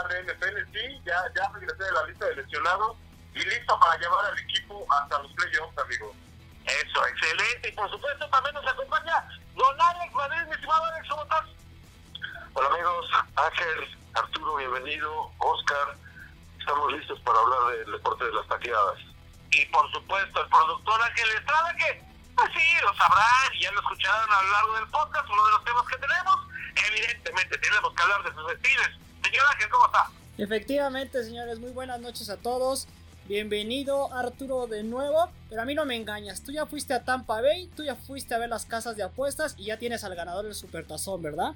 hablar de NFL. Sí, ya, ya regresé de la lista de lesionados y listo para llevar al equipo hasta los playoffs, amigos. Eso, excelente. Y por supuesto también nos acompaña Don Alex Madrid, mi estimado Alex, ¿cómo estás? Hola amigos, Ángel, Arturo, bienvenido, Oscar. Estamos listos para hablar del deporte de las taqueadas. Y por supuesto el productor Ángel Estrada, que pues sí, lo sabrán y ya lo escucharon a lo largo del podcast, uno de los temas que tenemos. Evidentemente tenemos que hablar de sus destinos. Señor Ángel, ¿cómo está? Efectivamente, señores, muy buenas noches a todos. Bienvenido Arturo de nuevo, pero a mí no me engañas, tú ya fuiste a Tampa Bay, tú ya fuiste a ver las casas de apuestas y ya tienes al ganador del Supertazón, ¿verdad?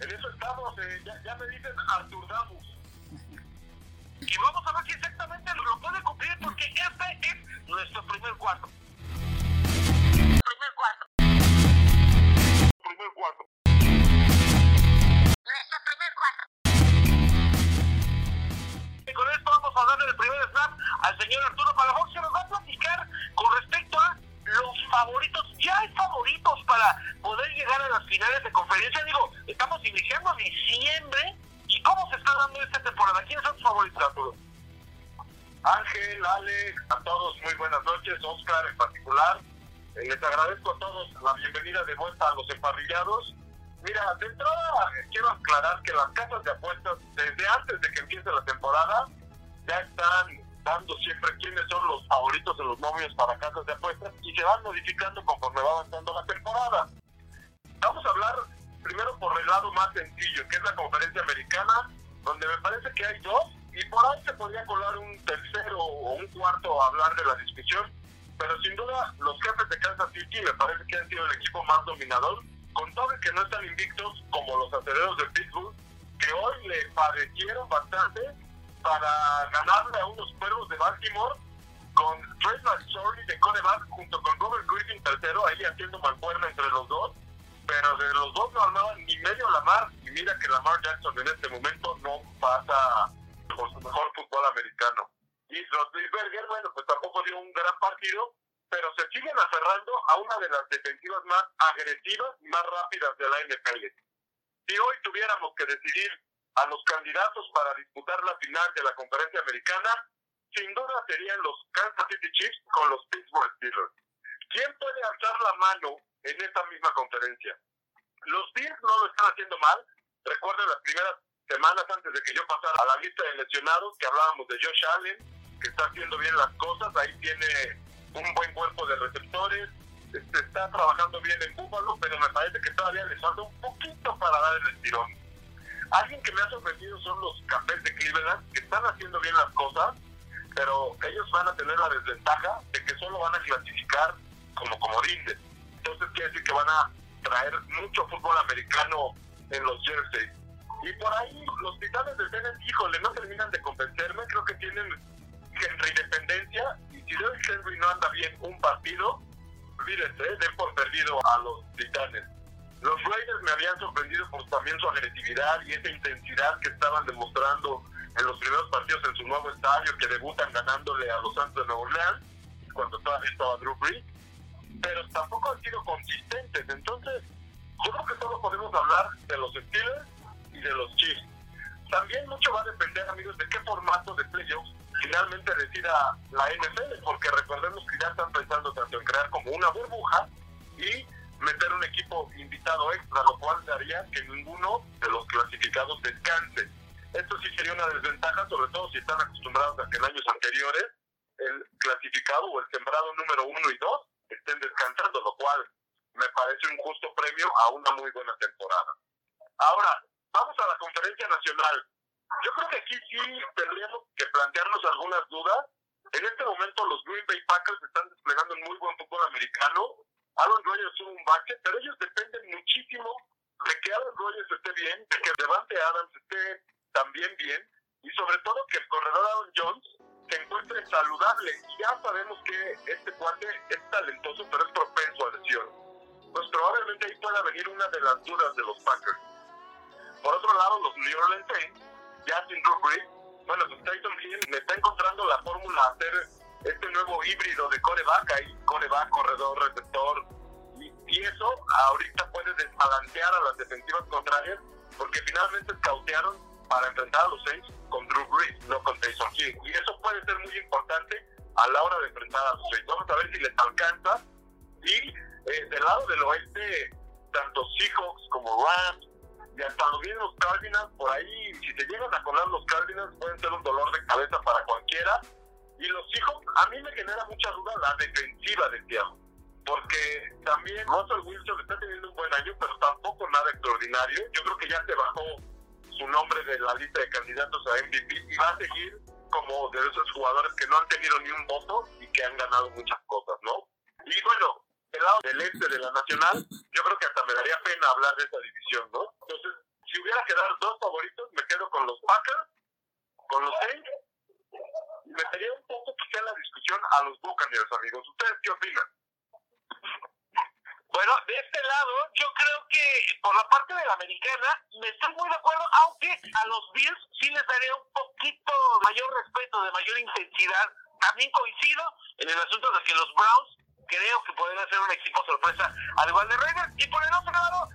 En eso estamos, eh, ya, ya, me dicen Artur Damus. y vamos a ver si exactamente lo puede cumplir porque este es nuestro primer cuarto. Primer cuarto. Primer cuarto. Con esto vamos a darle el primer snap al señor Arturo Palafox que nos va a platicar con respecto a los favoritos. Ya hay favoritos para poder llegar a las finales de conferencia. Digo, estamos iniciando diciembre. ¿Y cómo se está dando esta temporada? ¿Quiénes son tus favoritos, Arturo? Ángel, Alex, a todos muy buenas noches, Oscar en particular. Eh, les agradezco a todos la bienvenida de vuelta a los emparrillados. Mira, de entrada quiero aclarar que las casas de apuestas, desde antes de que empiece la temporada, ya están dando siempre quiénes son los favoritos en los novios para casas de apuestas y se van modificando conforme va avanzando la temporada. Vamos a hablar primero por el lado más sencillo, que es la conferencia americana, donde me parece que hay dos, y por ahí se podría colar un tercero o un cuarto a hablar de la discusión, pero sin duda los jefes de Kansas City me parece que han sido el equipo más dominador, con todo que no están invictos como los aceleros de Pittsburgh, que hoy le padecieron bastante para ganarle a unos cuervos de Baltimore con Trey McSorley de coreback junto con Robert Griffin tercero ahí haciendo mancuerna entre los dos pero de los dos no armaban ni medio Lamar y mira que Lamar Jackson en este momento no pasa por su mejor fútbol americano. Y Roethlisberger bueno pues tampoco dio un gran partido pero se siguen aferrando a una de las defensivas más agresivas y más rápidas de la NFL si hoy tuviéramos que decidir a los candidatos para disputar la final de la conferencia americana, sin duda serían los Kansas City Chiefs con los Pittsburgh Steelers. ¿Quién puede alzar la mano en esta misma conferencia? Los Bills no lo están haciendo mal. Recuerden las primeras semanas antes de que yo pasara a la lista de lesionados que hablábamos de Josh Allen, que está haciendo bien las cosas, ahí tiene un buen cuerpo de receptores, este, está trabajando bien en Buffalo, pero me parece que todavía les falta un poquito para dar el estirón. Alguien que me ha sorprendido son los cafés de Cleveland, que están haciendo bien las cosas, pero ellos van a tener la desventaja de que solo van a clasificar como comodines. Entonces quiere decir que van a traer mucho fútbol americano en los jerseys. Y por ahí los titanes de Tennessee, híjole, no terminan de convencerme. Creo que tienen Henry dependencia. Si Derrick Henry no anda bien un partido, olvídense, den por perdido a los titanes. Los Raiders me habían sorprendido por también su agresividad y esa intensidad que estaban demostrando en los primeros partidos en su nuevo estadio, que debutan ganándole a los Santos de Nueva Orleans, cuando todavía estaba Drew Brees, pero tampoco han sido consistentes. Entonces, yo creo que solo podemos hablar de los Steelers y de los Chiefs. También mucho va a depender, amigos, de qué formato de playoffs finalmente decida la NFL, porque recordemos que ya están pensando tanto en crear como una burbuja y meter un equipo invitado extra, lo cual haría que ninguno de los clasificados descanse. Esto sí sería una desventaja, sobre todo si están acostumbrados a que en años anteriores el clasificado o el sembrado número uno y dos estén descansando, lo cual me parece un justo premio a una muy buena temporada. Ahora, vamos a la conferencia nacional. Yo creo que aquí sí tendríamos que plantearnos algunas dudas. En este momento los Green Bay Packers están desplegando un muy buen fútbol americano. Aaron Rodgers tuvo un bache, pero ellos dependen muchísimo de que Aaron Rodgers esté bien, de que Devante Adams esté también bien, y sobre todo que el corredor Aaron Jones se encuentre saludable. Ya sabemos que este cuate es talentoso, pero es propenso a lesión. Pues probablemente ahí pueda venir una de las dudas de los Packers. Por otro lado, los New Orleans Saints, Drew Brees, bueno, pues Tyson Hill me está encontrando la fórmula a hacer este nuevo híbrido de coreback, ahí coreback, corredor, receptor, y, y eso ahorita puede desbalancear a las defensivas contrarias, porque finalmente cautearon para enfrentar a los Saints con Drew Brees, no con Tyson Hill, y eso puede ser muy importante a la hora de enfrentar a los Saints. Vamos a ver si les alcanza, y eh, del lado del oeste, tanto Seahawks como Rams, y hasta los mismos por ahí, si se llegan a colar los Cardinals, pueden ser un dolor de cabeza para cualquiera. Y los Seahawks, a mí me genera mucha duda la defensiva de Seattle. Porque también Russell Wilson está teniendo un buen año, pero tampoco nada extraordinario. Yo creo que ya se bajó su nombre de la lista de candidatos a MVP y va a seguir como de esos jugadores que no han tenido ni un voto y que han ganado muchas cosas, ¿no? Y bueno, del lado del este de la Nacional, yo creo que hasta me daría pena hablar de esa división, ¿no? Entonces, si hubiera que dar dos favoritos, me quedo con los Packers, con los Saints, y metería un poco quizá en la discusión a los Buccaneers, amigos. ¿Ustedes qué opinan? Bueno, de este lado, yo creo que por la parte de la americana, me estoy muy de acuerdo, aunque a los Bills sí les daría un poquito mayor respeto, de mayor intensidad. También coincido en el asunto de que los Browns creo que podrían ser un equipo sorpresa, al igual de Raiders. Y por el otro lado,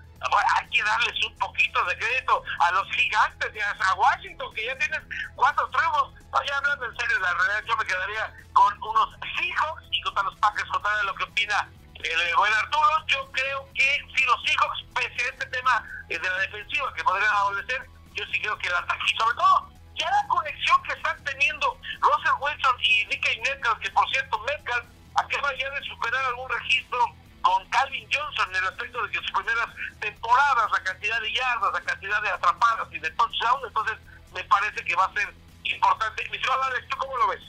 hay que darles un poquito de crédito a los gigantes y a Washington, que ya tienen cuatro triunfos. Vaya hablando en serio, la realidad yo me quedaría con unos Seahawks y contra los Packers, contra lo que opina el buen Arturo. Yo creo que si los Seahawks, pese a este tema de la defensiva que podrían adolecer, yo sí creo que el ataque, y sobre todo, ya la conexión que están teniendo Russell Wilson y Nicky Metcalf, que por cierto, Metcalf acaba ya de superar algún registro con Calvin Johnson en el aspecto de que sus primeras temporadas, la cantidad de yardas, la cantidad de atrapadas y de touchdown, entonces me parece que va a ser importante. Mi Alex, ¿tú cómo lo ves?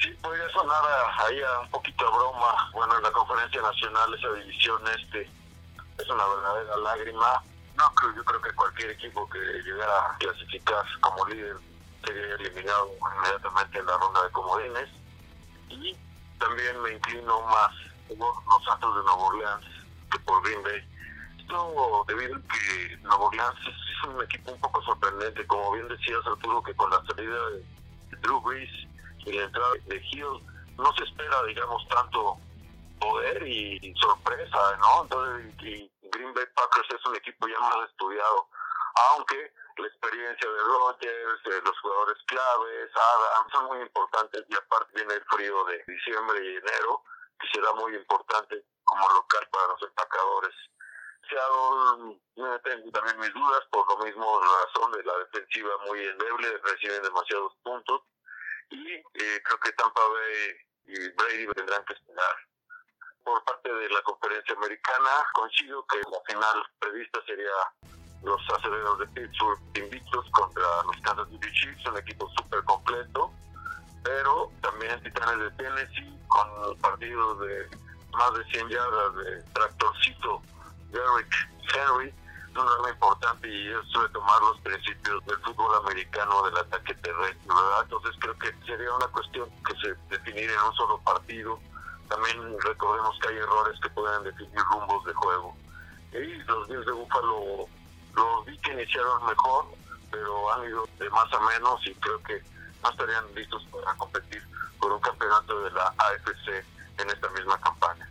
Sí, podría sonar ahí a un poquito a broma. Bueno, en la conferencia nacional esa división este es una verdadera lágrima. No creo, yo creo que cualquier equipo que llegara a clasificar como líder sería eliminado inmediatamente en la ronda de comodines. Y también me inclino más por los Santos de Nueva Orleans que por Green Bay. Esto debido a que Nueva Orleans es un equipo un poco sorprendente, como bien decías Arturo, que con la salida de Drew Brees y la entrada de Hill no se espera, digamos, tanto poder y sorpresa, ¿no? Entonces, y Green Bay Packers es un equipo ya más estudiado, aunque la experiencia de Rodgers, de los jugadores claves, Adam, son muy importantes y aparte viene el frío de diciembre y enero, que será muy importante como local para los empacadores. Seattle tengo también mis dudas por lo mismo razón de la defensiva muy endeble, reciben demasiados puntos y eh, creo que Tampa Bay y Brady tendrán que esperar. Por parte de la conferencia americana, coincido que la final prevista sería los aceleros de Pittsburgh invictos contra los Kansas City Chiefs, un equipo súper completo, pero también Titanes de Tennessee con partidos de más de 100 yardas de tractorcito Derrick Henry, un arma importante y eso suele tomar los principios del fútbol americano del ataque terrestre, ¿verdad? Entonces creo que sería una cuestión que se definiría en un solo partido. También recordemos que hay errores que pueden definir rumbos de juego. Y los Bills de Búfalo los vi que iniciaron mejor, pero han ido de más a menos y creo que no estarían listos para competir por un campeonato de la AFC en esta misma campaña.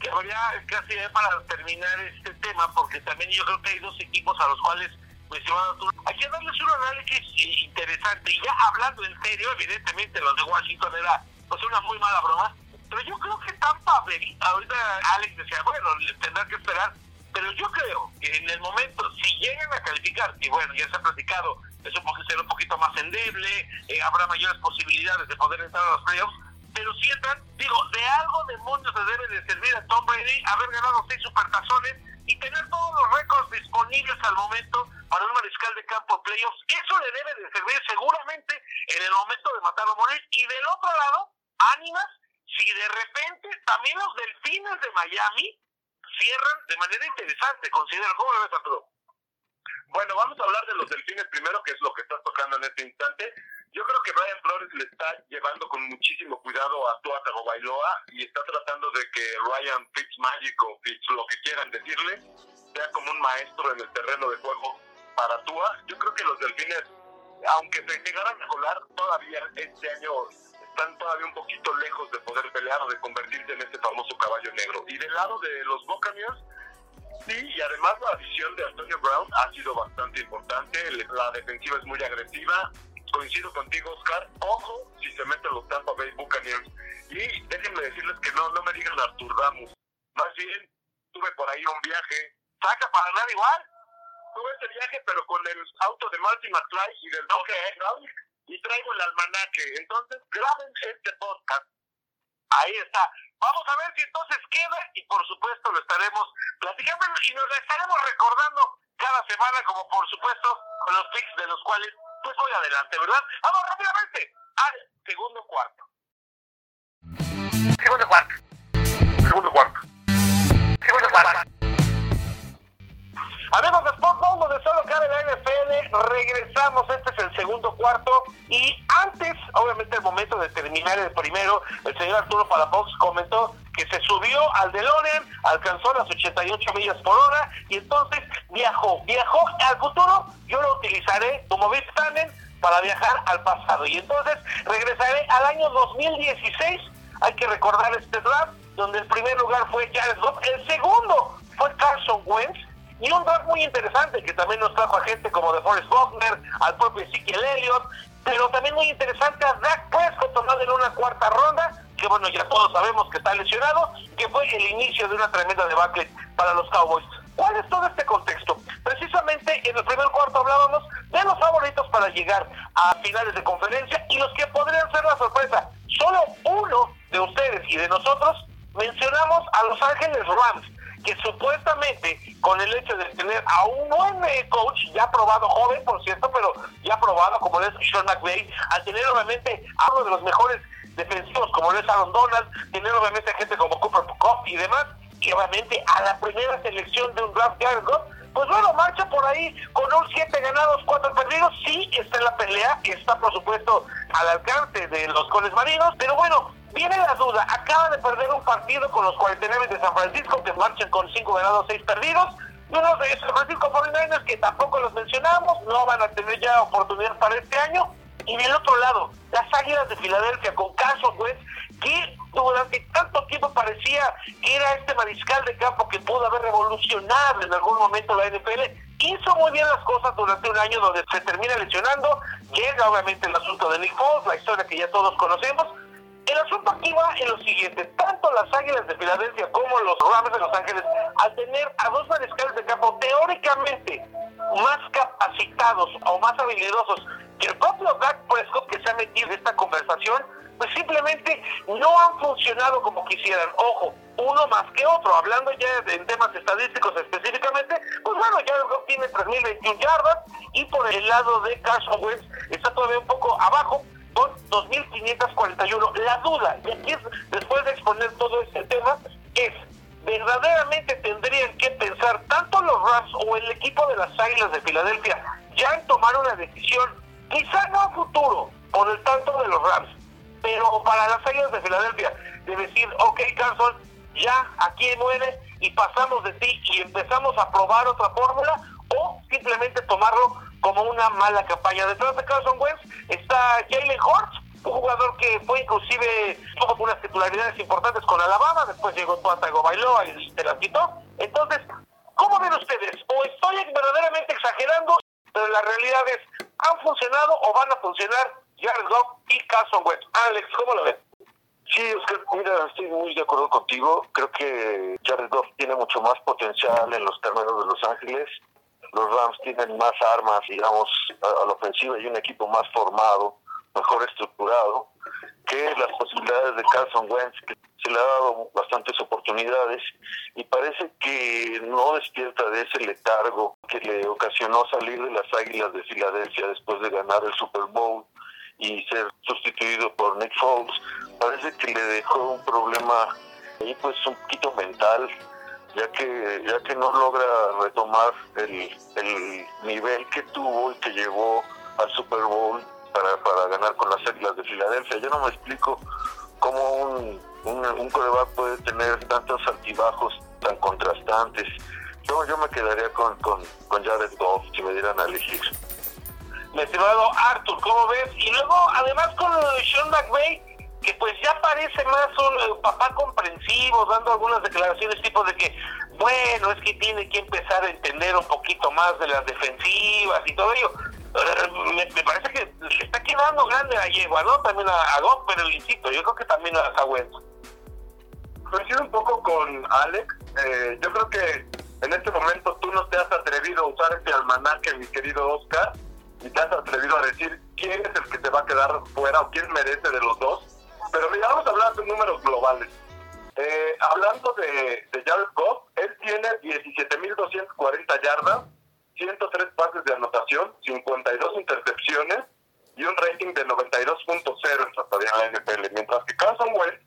Que habría casi para terminar este tema, porque también yo creo que hay dos equipos a los cuales, tú, hay que darles un análisis interesante. Y ya hablando en serio, evidentemente los de Washington era pues una muy mala broma, pero yo creo que Tampa, ahorita Alex decía, bueno, tendrá que esperar pero yo creo que en el momento, si llegan a calificar, y bueno, ya se ha platicado, es un será un poquito más endeble, eh, habrá mayores posibilidades de poder entrar a los playoffs, pero si entran, digo, de algo demonios se debe de servir a Tom Brady haber ganado seis supertazones y tener todos los récords disponibles al momento para un mariscal de campo en playoffs. Eso le debe de servir seguramente en el momento de matar o morir. Y del otro lado, ánimas, si de repente también los delfines de Miami cierran de manera interesante, considero. ¿Cómo lo ves, Arturo? Bueno, vamos a hablar de los delfines primero, que es lo que estás tocando en este instante. Yo creo que Brian Flores le está llevando con muchísimo cuidado a Tua Tagovailoa y está tratando de que Ryan Fitzmagic o Fitz, lo que quieran decirle, sea como un maestro en el terreno de juego para Tua. Yo creo que los delfines, aunque se llegaran a colar, todavía este año están todavía un poquito lejos de poder pelear o de convertirse en este famoso caballo negro. Y del lado de los Buccaneers, sí, y además la visión de Antonio Brown ha sido bastante importante. La defensiva es muy agresiva. Coincido contigo, Oscar. Ojo si se meten los Tampa Bay Buccaneers. Y déjenme decirles que no, no me digan Artur Ramos. Más bien, tuve por ahí un viaje. ¿Saca para ganar igual? Tuve ese viaje, pero con el auto de Marty McFly y del okay. Y traigo el almanaque. Entonces, graben este podcast. Ahí está. Vamos a ver si entonces queda y por supuesto lo estaremos platicando y nos estaremos recordando cada semana, como por supuesto con los pics de los cuales pues voy adelante, ¿verdad? Vamos rápidamente al segundo cuarto. Segundo cuarto. Segundo cuarto. Segundo cuarto. Amigos de Sport donde solo cabe la NFL, regresamos, este es el segundo cuarto y antes, obviamente el momento de terminar el primero, el señor Arturo Palafox comentó que se subió al DeLorean, alcanzó las 88 millas por hora y entonces viajó, viajó al futuro, yo lo utilizaré como Big para viajar al pasado y entonces regresaré al año 2016, hay que recordar este draft, donde el primer lugar fue Jared Goff, el segundo fue Carson Wentz, y un draft muy interesante que también nos trajo a gente como de Forrest Buckner, al propio Ezekiel Elliott, pero también muy interesante a Dak Prescott tomado en una cuarta ronda, que bueno, ya todos sabemos que está lesionado, que fue el inicio de una tremenda debacle para los Cowboys. ¿Cuál es todo este contexto? Precisamente en el primer cuarto hablábamos de los favoritos para llegar a finales de conferencia y los que podrían ser la sorpresa. Solo uno de ustedes y de nosotros mencionamos a Los Ángeles Rams que supuestamente con el hecho de tener a un buen eh, coach, ya probado, joven por cierto, pero ya probado como es Sean McVay, al tener obviamente a uno de los mejores defensivos como es Aaron Donald, tener obviamente gente como Cooper Cup y demás, y obviamente a la primera selección de un draft Jared pues bueno, marcha por ahí con un 7 ganados, 4 perdidos. Sí, está en la pelea, está por supuesto al alcance de los coles marinos, pero bueno, Viene la duda, acaba de perder un partido con los 49 de San Francisco que marchan con 5 ganados, 6 perdidos. Y unos de San Francisco 49ers que tampoco los mencionamos, no van a tener ya oportunidad para este año. Y del otro lado, las Águilas de Filadelfia con Carson Wentz, que durante tanto tiempo parecía que era este mariscal de campo que pudo haber revolucionado en algún momento la NFL, hizo muy bien las cosas durante un año donde se termina lesionando, llega obviamente el asunto de Nick Foles, la historia que ya todos conocemos, el asunto aquí va en lo siguiente, tanto las Águilas de Filadelfia como los Rams de Los Ángeles, al tener a dos mariscales de campo teóricamente más capacitados o más habilidosos que el propio Dak Prescott que se ha metido en esta conversación, pues simplemente no han funcionado como quisieran. Ojo, uno más que otro. Hablando ya de, en temas estadísticos específicamente, pues bueno, ya el tiene 3.021 yardas y por el lado de Carson Wentz está todavía un poco abajo, son 2.541. La duda, y aquí es, después de exponer todo este tema, es, verdaderamente tendrían que pensar tanto los Rams o el equipo de las Águilas de Filadelfia ya en tomar una decisión, quizá no a futuro, por el tanto de los Rams, pero para las Águilas de Filadelfia, de decir, ok, Carson, ya aquí muere y pasamos de ti y empezamos a probar otra fórmula, o simplemente tomarlo como una mala campaña. Detrás de Carson Wentz está Jalen Hurts, un jugador que fue inclusive, tuvo unas titularidades importantes con Alabama, después llegó Tua Bailoa y se las quitó. Entonces, ¿cómo ven ustedes? O estoy verdaderamente exagerando, pero la realidad es, ¿han funcionado o van a funcionar Jared Goff y Carson Wentz? Alex, ¿cómo lo ven? Sí, mira, estoy muy de acuerdo contigo. Creo que Jared Goff tiene mucho más potencial en los términos de Los Ángeles los Rams tienen más armas, digamos, a, la ofensiva y un equipo más formado, mejor estructurado, que las posibilidades de Carson Wentz, que se le ha dado bastantes oportunidades y parece que no despierta de ese letargo que le ocasionó salir de las Águilas de Filadelfia después de ganar el Super Bowl y ser sustituido por Nick Foles. Parece que le dejó un problema ahí pues un poquito mental ya que ya que no logra retomar el, el nivel que tuvo y que llevó al Super Bowl para, para ganar con las Águilas de Filadelfia. Yo no me explico cómo un, un, un coreback puede tener tantos altibajos tan contrastantes. Yo, yo me quedaría con, con, con Jared Goff si me dieran a elegir. Mi estimado Arthur, ¿cómo ves? Y luego, además, con Sean McVay, que pues ya parece más un eh, papá comprensivo, dando algunas declaraciones tipo de que, bueno, es que tiene que empezar a entender un poquito más de las defensivas y todo ello. Eh, me, parece que le está quedando grande a Yegua, ¿no? También a, a pero insisto, yo creo que también a Samuel. Coincido un poco con Alex. Eh, yo creo que en este momento tú no te has atrevido a usar ese almanaque, mi querido Oscar, y te has atrevido a decir quién es el que te va a quedar fuera o quién merece de los dos. Pero mira, vamos a hablar de números globales. Eh, hablando de, de Jared Goff, él tiene 17.240 yardas, 103 pases de anotación, 52 intercepciones y un rating de 92.0 en tratado de la NFL, mientras que Carson Wentz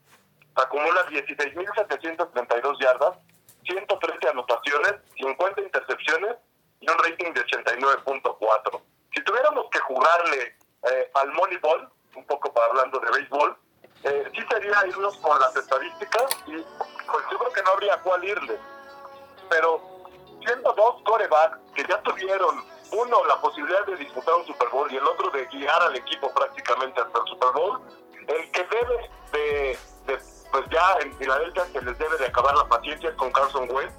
acumula 16.732 yardas, 113 anotaciones, 50 intercepciones y un rating de 89.4. Si tuviéramos que jugarle eh, al Moneyball, un poco para hablando de béisbol, eh, sí sería irnos con las estadísticas y pues yo creo que no habría cuál irle. Pero siendo dos corebacks que ya tuvieron uno la posibilidad de disputar un Super Bowl y el otro de guiar al equipo prácticamente hasta el Super Bowl, el que debe de, pues ya en Filadelfia se les debe de acabar la paciencia con Carson Wentz,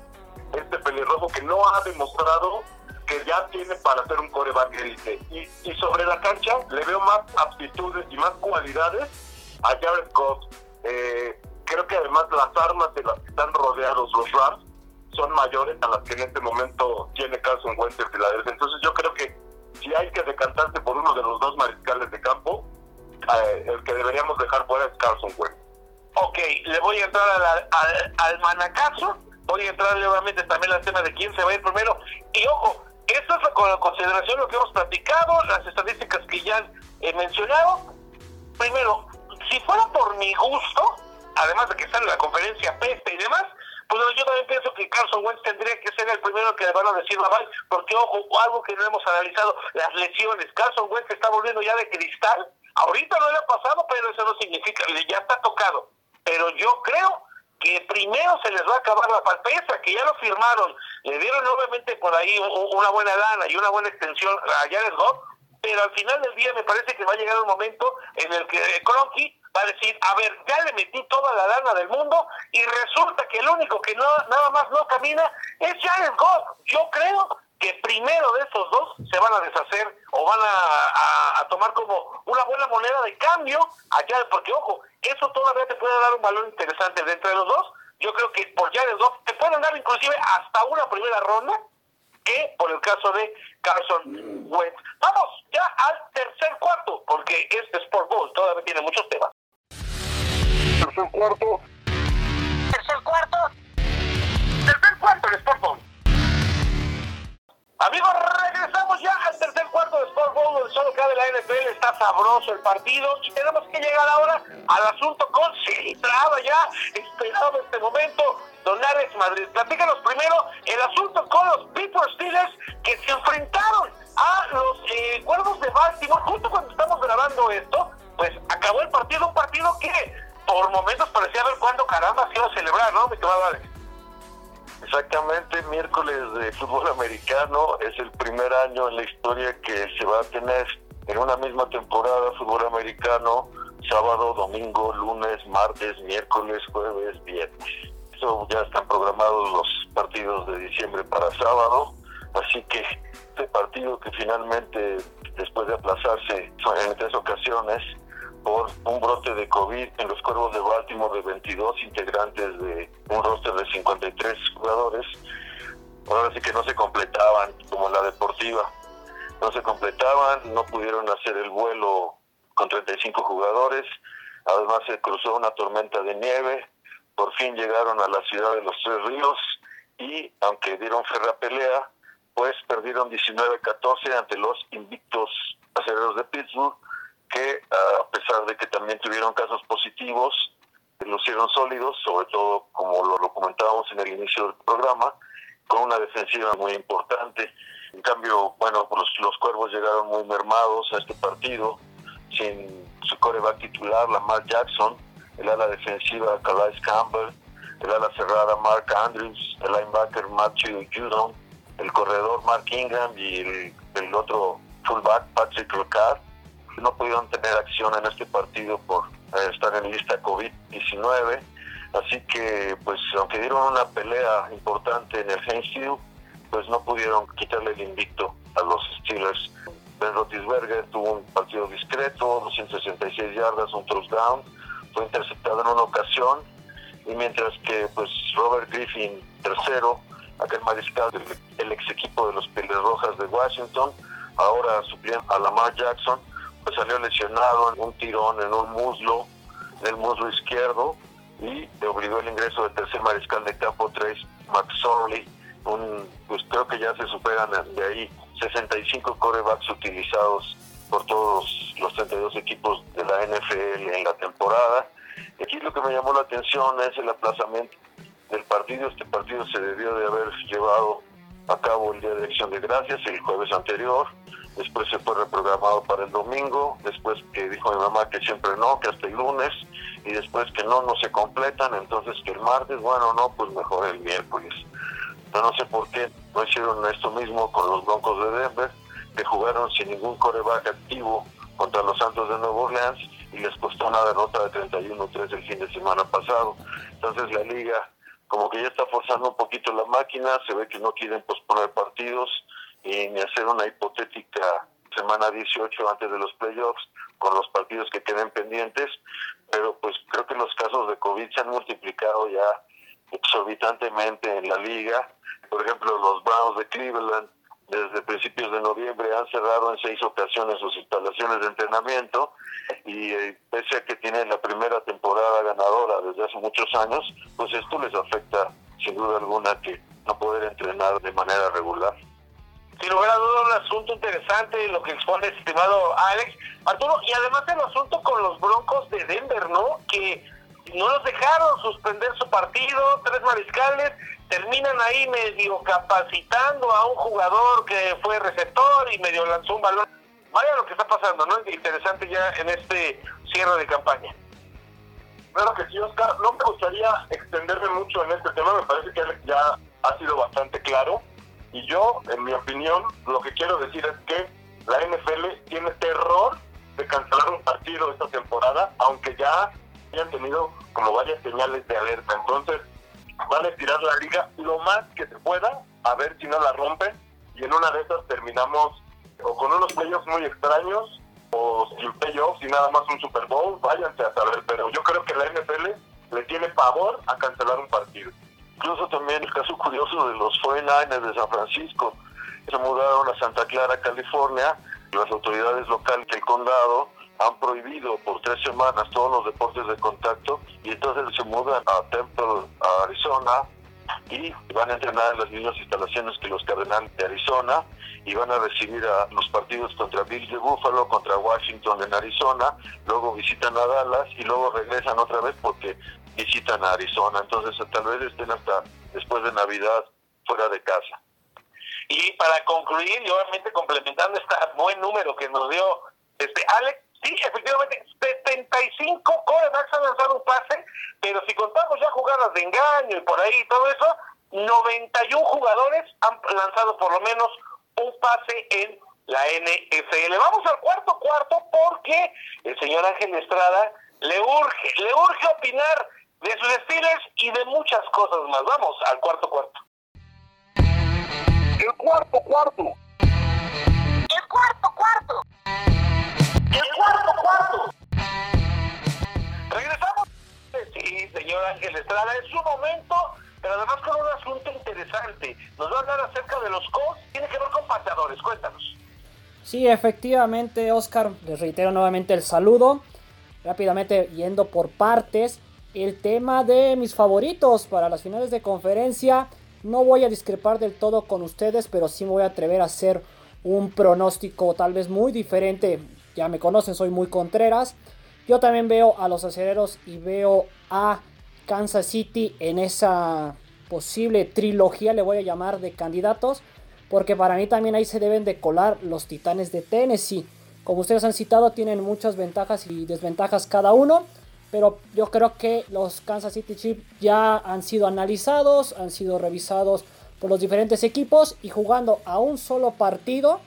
este pelirrojo que no ha demostrado que ya tiene para ser un coreback élite. Y sobre la cancha le veo más aptitudes y más cualidades a Jared Goff. Eh, creo que además las armas de las que están rodeados los Rams son mayores a las que en este momento tiene Carson Wentz en Filadelfia. Entonces yo creo que si hay que decantarse por uno de los dos mariscales de campo, eh, el que deberíamos dejar fuera es Carson Wentz. Ok, le voy a entrar al, manacazo, voy a entrar nuevamente también al tema de quién se va a ir primero. Y ojo, esto es con consideración lo que hemos platicado, las estadísticas que ya he mencionado. Primero, si fuera por mi gusto, además de que sale la conferencia peste y demás, pues yo también pienso que Carson Wentz tendría que ser el primero que le van a decir la bye, porque ojo, algo que no hemos analizado, las lesiones. Carson Wentz está volviendo ya de cristal. Ahorita no le ha pasado, pero eso no significa, ya está tocado. Pero yo creo que primero se les va a acabar la palpeza, que ya lo firmaron, le dieron obviamente por ahí una buena lana y una buena extensión a Jared Goff, pero al final del día me parece que va a llegar un momento en el que Cronky va a decir, a ver, ya le metí toda la lana del mundo y resulta que el único que no nada más no camina es Jared Goff. Yo creo que primero de esos dos se van a deshacer o van a, tomar como una buena moneda de cambio allá, porque ojo, eso todavía te puede dar un valor interesante dentro de los dos. Yo creo que por Jared Goff te pueden dar inclusive hasta una primera ronda que por el caso de Carson Wentz. Vamos ya al tercer cuarto, porque este Sport Bowl todavía tiene muchos temas. Tercer cuarto. Tercer cuarto. Tercer cuarto de Sport Bowl. Amigos, regresamos ya al tercer cuarto de Sport Bowl, donde solo cabe la NFL, está sabroso el partido y tenemos que llegar ahora al asunto concentrado ya, esperado este momento, Don Ares Madrid. Platícanos primero el asunto con los Pittsburgh Steelers que se enfrentaron a los eh, Cuervos de Baltimore justo cuando estamos grabando esto, pues acabó el partido, un partido que por momentos parecía ver cuándo caramba se iba a celebrar, ¿no? Me quedaba Exactamente, miércoles de fútbol americano es el primer año en la historia que se va a tener en una misma temporada fútbol americano, sábado, domingo, lunes, martes, miércoles, jueves, viernes. Eso ya están programados los partidos de diciembre para sábado, así que este partido que finalmente, después de aplazarse en tres ocasiones, por un brote de COVID en los Cuervos de Baltimore de 22 integrantes de un roster de 53 jugadores. Ahora sí que no se completaban como la deportiva. No se completaban, no pudieron hacer el vuelo con 35 jugadores. Además se cruzó una tormenta de nieve. Por fin llegaron a la ciudad de los Tres Ríos y aunque dieron ferra pelea, pues perdieron 19-14 ante los invictos acereros de Pittsburgh que a pesar de que también tuvieron casos positivos, lucieron sólidos, sobre todo como lo, comentábamos en el inicio del programa, con una defensiva muy importante. En cambio, bueno, los, los cuervos llegaron muy mermados a este partido, sin su coreback titular, Lamar Jackson, el ala defensiva, Calais Campbell, el ala cerrada Mark Andrews, el linebacker Matthew Judon, el corredor Mark Ingram y el, otro fullback Patrick Ricard. No pudieron tener acción en este partido por eh, estar en lista COVID-19. Así que, pues, aunque dieron una pelea importante en el Heinz pues no pudieron quitarle el invicto a los Steelers. Ben Roethlisberger tuvo un partido discreto, 266 yardas, un touchdown, fue interceptado en una ocasión, y mientras que pues Robert Griffin, tercero, aquel mariscal del ex equipo de los Pieles Rojas de Washington, ahora supliendo a Lamar Jackson, pues salió lesionado en un tirón en un muslo, en el muslo izquierdo, y le obligó el ingreso del tercer mariscal de campo, Trace McSorley, un, pues creo que ya se superan de ahí 65 corebacks utilizados por todos los 32 equipos de la NFL en la temporada. Aquí lo que me llamó la atención es el aplazamiento del partido. Este partido se debió de haber llevado a cabo el Día de Acción de Gracias, el jueves anterior. Después se fue reprogramado para el domingo. Después que dijo mi mamá que siempre no, que hasta el lunes. Y después que no, no se completan. Entonces que el martes, bueno, no, pues mejor el miércoles. no sé por qué no hicieron esto mismo con los Broncos de Denver, que jugaron sin ningún coreback activo contra los Santos de Nueva Orleans y les costó una derrota de 31-3 el fin de semana pasado. Entonces la liga como que ya está forzando un poquito la máquina, se ve que no quieren posponer partidos y ni hacer una hipotética semana 18 antes de los playoffs con los partidos que queden pendientes, pero pues creo que los casos de COVID se han multiplicado ya exorbitantemente en la liga por ejemplo, los Browns de Cleveland desde principios de noviembre han cerrado en seis ocasiones sus instalaciones de entrenamiento y eh, pese a que tienen la primera temporada ganadora desde hace muchos años, pues esto les afecta sin duda alguna que no poder entrenar de manera regular. Sin lugar a dudas, un asunto interesante lo que expone estimado Alex. Arturo, y además el asunto con los Broncos de Denver, ¿no? Que no los dejaron suspender su partido, tres mariscales, terminan ahí medio capacitando a un jugador que fue receptor y medio lanzó un balón. Vaya lo que está pasando, ¿no? Interesante ya en este cierre de campaña. Claro que sí, Oscar. No me gustaría extenderme mucho en este tema, me parece que ya ha sido bastante claro. Y yo, en mi opinión, lo que quiero decir es que la NFL tiene terror de cancelar un partido esta temporada, aunque ya hayan tenido como varias señales de alerta. Entonces, van a estirar la liga lo más que se pueda, a ver si no la rompen, y en una de esas terminamos o con unos playoffs muy extraños, o sin playoffs y nada más un Super Bowl, váyanse a saber, pero yo creo que la NFL le tiene favor a cancelar un partido. Incluso también el caso curioso de los 49ers de San Francisco, se mudaron a Santa Clara, California, las autoridades locales del condado han prohibido por tres semanas todos los deportes de contacto y entonces se mudan a Temple, Arizona y van a entrenar en las mismas instalaciones que los Cardenales de Arizona y van a recibir a los partidos contra Bills de Buffalo, contra Washington en Arizona, luego visitan a Dallas y luego regresan otra vez porque visitan a Arizona. Entonces tal vez estén hasta después de Navidad fuera de casa. Y para concluir, y obviamente complementando este buen número que nos dio este Alex, Sí, efectivamente, 75 corebacks han lanzado un pase, pero si contamos ya jugadas de engaño y por ahí y todo eso, 91 jugadores han lanzado por lo menos un pase en la NFL. Vamos al cuarto cuarto porque el señor Ángel Estrada le urge, le urge opinar de sus estilos y de muchas cosas más. Vamos al cuarto cuarto. El cuarto cuarto. El cuarto cuarto. El cuarto cuarto. Regresamos. Sí, señor Ángel Estrada, es su momento, pero además con un asunto interesante. Nos va a hablar acerca de los COS, tiene que ver con pateadores, cuéntanos. Sí, efectivamente, Oscar, les reitero nuevamente el saludo. Rápidamente yendo por partes, el tema de mis favoritos para las finales de conferencia. No voy a discrepar del todo con ustedes, pero sí me voy a atrever a hacer un pronóstico tal vez muy diferente ya me conocen, soy muy contreras. Yo también veo a los aceleros y veo a Kansas City en esa posible trilogía, le voy a llamar, de candidatos. Porque para mí también ahí se deben de colar los Titanes de Tennessee. Como ustedes han citado, tienen muchas ventajas y desventajas cada uno. pero yo creo que los Kansas City Chiefs ya han sido analizados, han sido revisados por los diferentes equipos y jugando a un solo partido,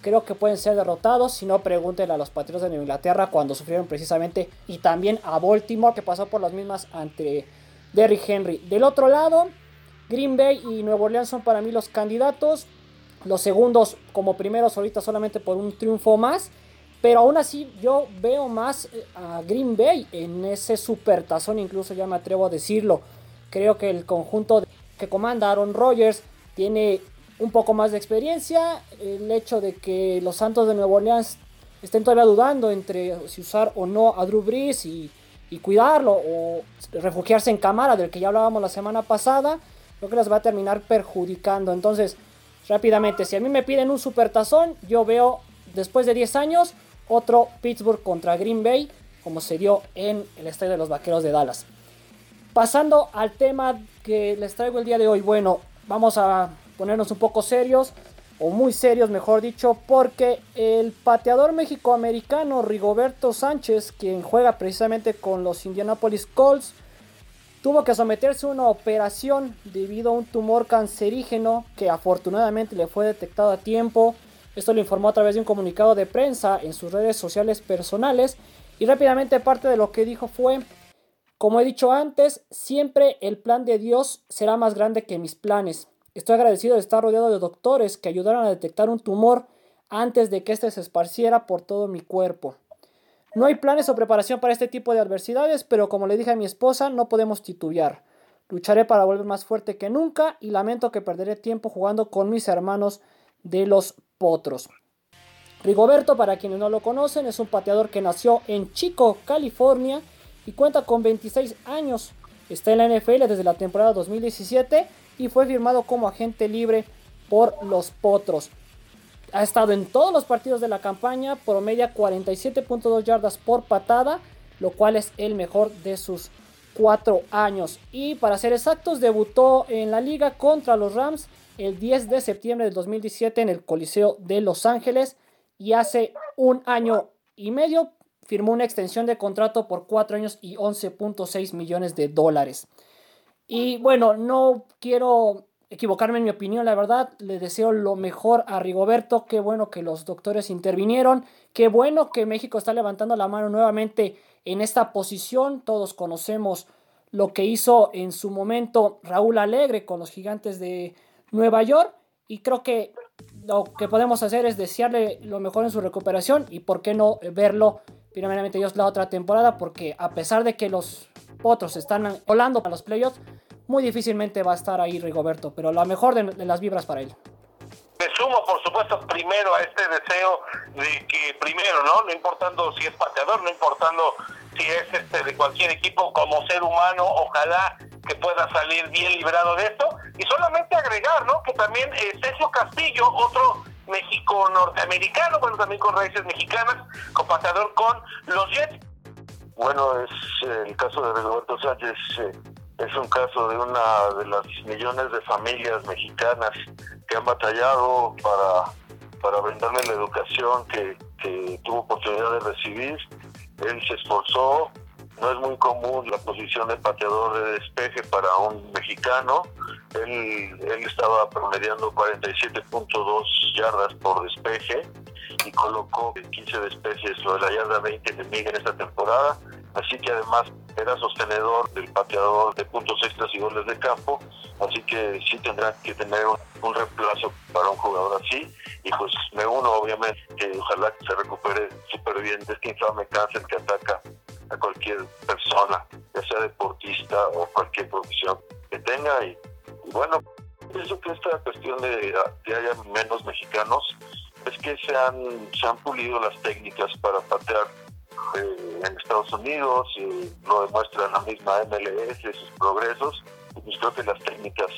creo que pueden ser derrotados. Si no, pregúntenle a los Patriotas de Inglaterra cuando sufrieron precisamente y también a Baltimore que pasó por las mismas ante Derrick Henry. Del otro lado, Green Bay y Nuevo Orleans son para mí los candidatos. Los segundos como primeros ahorita solamente por un triunfo más. Pero aún así yo veo más eh, a Green Bay en ese supertazón, incluso ya me atrevo a decirlo. Creo que el conjunto que comanda Aaron Rodgers tiene un poco más de experiencia. El hecho de que los Santos de Nueva Orleans estén todavía dudando entre si usar o no a Drew Brees y, y cuidarlo o refugiarse en cámara del que ya hablábamos la semana pasada, creo que les va a terminar perjudicando. Entonces, rápidamente, si a mí me piden un supertazón, yo veo después de 10 años otro Pittsburgh contra Green Bay, como se dio en el estadio de los Vaqueros de Dallas. Pasando al tema que les traigo el día de hoy, bueno, vamos a ponernos un poco serios, o muy serios mejor dicho, porque el pateador mexicoamericano Rigoberto Sánchez, quien juega precisamente con los Indianapolis Colts, tuvo que someterse a una operación debido a un tumor cancerígeno que afortunadamente le fue detectado a tiempo esto lo informó a través de un comunicado de prensa en sus redes sociales personales y rápidamente parte de lo que dijo fue, como he dicho antes, siempre el plan de Dios será más grande que mis planes. Estoy agradecido de estar rodeado de doctores que ayudaron a detectar un tumor antes de que éste se esparciera por todo mi cuerpo. No hay planes o preparación para este tipo de adversidades, pero como le dije a mi esposa, no podemos titubear. Lucharé para volver más fuerte que nunca y lamento que perderé tiempo jugando con mis hermanos de los potros. Rigoberto, para quienes no lo conocen, es un pateador que nació en Chico, California y cuenta con 26 años. Está en la NFL desde la temporada 2017 y fue firmado como agente libre por los Potros. Ha estado en todos los partidos de la campaña, promedia 47.2 yardas por patada, lo cual es el mejor de sus cuatro años. Y para ser exactos, debutó en la liga contra los Rams el 10 de septiembre del 2017 en el Coliseo de Los Ángeles y hace un año y medio firmó una extensión de contrato por 4 años y 11.6 millones de dólares. Y bueno, no quiero equivocarme en mi opinión, la verdad, le deseo lo mejor a Rigoberto, qué bueno que los doctores intervinieron, qué bueno que México está levantando la mano nuevamente en esta posición, todos conocemos lo que hizo en su momento Raúl Alegre con los gigantes de Nueva York y creo que lo que podemos hacer es desearle lo mejor en su recuperación y por qué no verlo primeramente Dios la otra temporada porque a pesar de que los otros están volando para los playoffs, muy difícilmente va a estar ahí Rigoberto, pero lo mejor de, las vibras para él. Me sumo, por supuesto, primero a este deseo de que primero, ¿no? No importando si es pateador, no importando si es este de cualquier equipo, como ser humano, ojalá que pueda salir bien librado de esto. Y solamente agregar, ¿no? Que también eh, Sergio Castillo, otro México norteamericano, bueno, también con raíces mexicanas, compatriador con los Jets. Bueno, es eh, el caso de Roberto Sánchez, eh, es un caso de una de las millones de familias mexicanas que han batallado para, para brindarle la educación que, que tuvo oportunidad de recibir. Él se esforzó, no es muy común la posición de pateador de despeje para un mexicano. Él, él estaba promediando 47.2 yardas por despeje y colocó 15 despejes lo de la yarda 20 de Miguel en esta temporada. Así que además era sostenedor del pateador de puntos extras y goles de campo. Así que sí tendrá que tener un, reemplazo para un jugador así. Y pues me uno, obviamente, que ojalá que se recupere súper bien de este infame cáncer que ataca a cualquier persona, ya sea deportista o cualquier profesión que tenga. Y, bueno, pienso que esta cuestión de que haya menos mexicanos es que se han, se han pulido las técnicas para patear eh, en Estados Unidos, y lo demuestra la misma MLS, sus progresos. Pues creo que las técnicas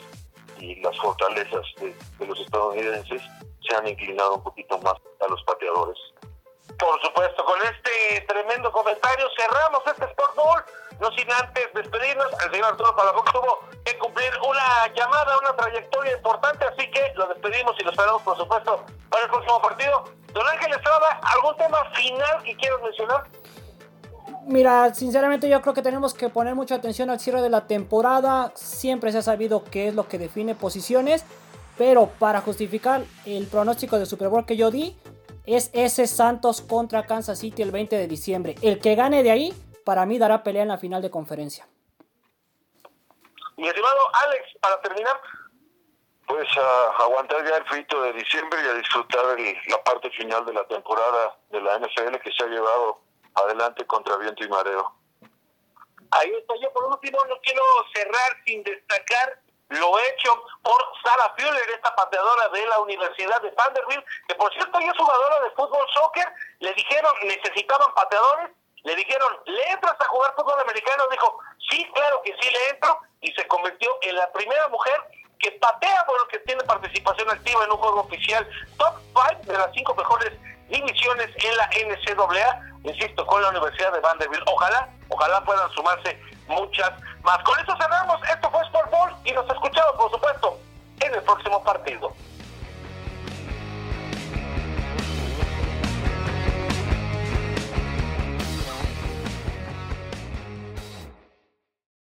y las fortalezas de, de los estadounidenses se han inclinado un poquito más a los pateadores. Por supuesto, con este tremendo comentario cerramos este Sport Bowl. No sin antes despedirnos, el señor Arturo Palafox tuvo cumplir una llamada, una trayectoria importante, así que lo despedimos y lo esperamos, por supuesto, para el próximo partido. Don Ángel Estrada, ¿algún tema final que quieras mencionar? Mira, sinceramente yo creo que tenemos que poner mucha atención al cierre de la temporada. Siempre se ha sabido qué es lo que define posiciones. Pero para justificar el pronóstico de Super Bowl que yo di, es ese Santos contra Kansas City el 20 de diciembre. El que gane de ahí, para mí dará pelea en la final de conferencia. Mi estimado Alex, para terminar. Pues a aguantar ya el frito de diciembre y a disfrutar la parte final de la temporada de la NFL que se ha llevado adelante contra viento y mareo. Ahí está. Yo por último no quiero cerrar sin destacar lo hecho por Sarah Fuller, esta pateadora de la Universidad de Vanderbilt, que por cierto ella es jugadora de fútbol soccer, le dijeron necesitaban pateadores, le dijeron, ¿le entras a jugar fútbol americano? Dijo, sí, claro que sí le entro, y se convirtió en la primera mujer que patea, bueno, que tiene participación activa en un juego oficial top 5 de las cinco mejores divisiones en la NCAA, insisto, con la Universidad de Vanderbilt. Ojalá, ojalá puedan sumarse muchas más. Con eso cerramos. Esto fue Sport Ball y nos escuchamos, por supuesto, en el próximo partido.